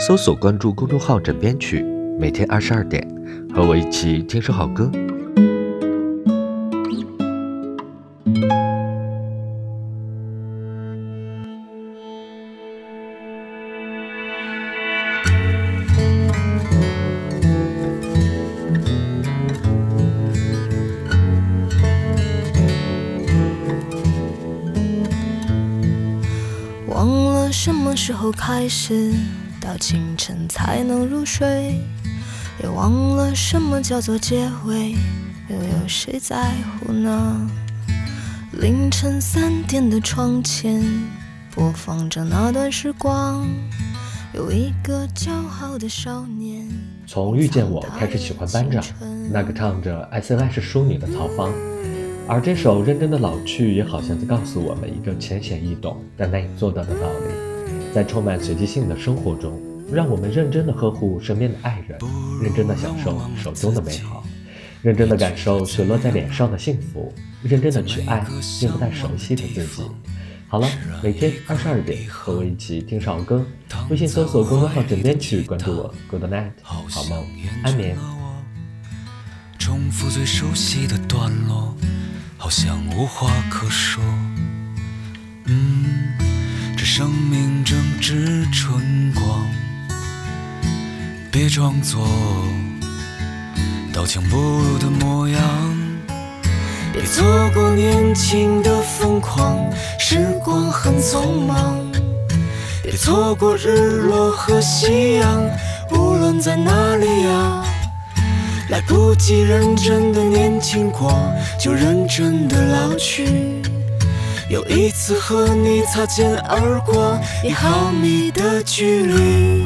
搜索关注公众号“枕边曲”，每天二十二点，和我一起听首好歌。忘了什么时候开始，到清晨才能入睡，也忘了什么叫做结尾，又有谁在乎呢？凌晨三点的窗前，播放着那段时光，有一个骄傲的少年。从遇见我开始喜欢班长，那个唱着“爱森爱是淑女”的曹芳。而这首认真的老去，也好像在告诉我们一个浅显易懂但难以做到的道理：在充满随机性的生活中，让我们认真的呵护身边的爱人，认真的享受手中的美好，认真的感受雪落在脸上的幸福，认真的去爱并不太熟悉的自己。好了，每天二十二点和我一起听首歌，微信搜索公众号“枕边曲”，关注我。Good night，好梦，安眠。重复最熟悉的段落。好像无话可说，生命正值春光，别装作刀枪不入的模样，别错过年轻的疯狂，时光很匆忙，别错过日落和夕阳，无论在哪里呀。来不及认真的年轻过，就认真的老去。有一次和你擦肩而过，一毫米的距离。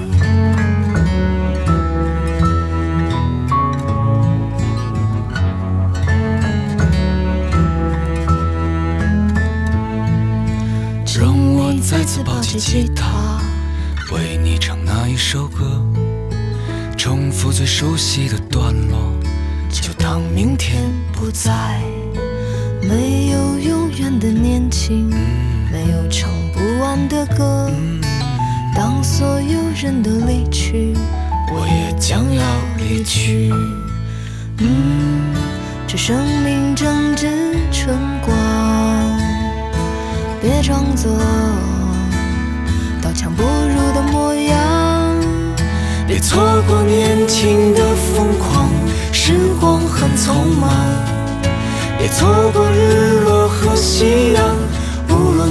让我再次抱起吉他，为你唱那一首歌。重复最熟悉的段落，就当明天不在。没有永远的年轻，没有唱不完的歌。当所有人都离去，我也将要离去。嗯，这生命正值春光，别装作刀枪不入的模样。别错过年轻的疯狂，时光很匆忙。别错过，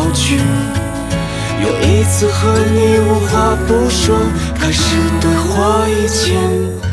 老去。又一次和你无话不说，开始对话以前。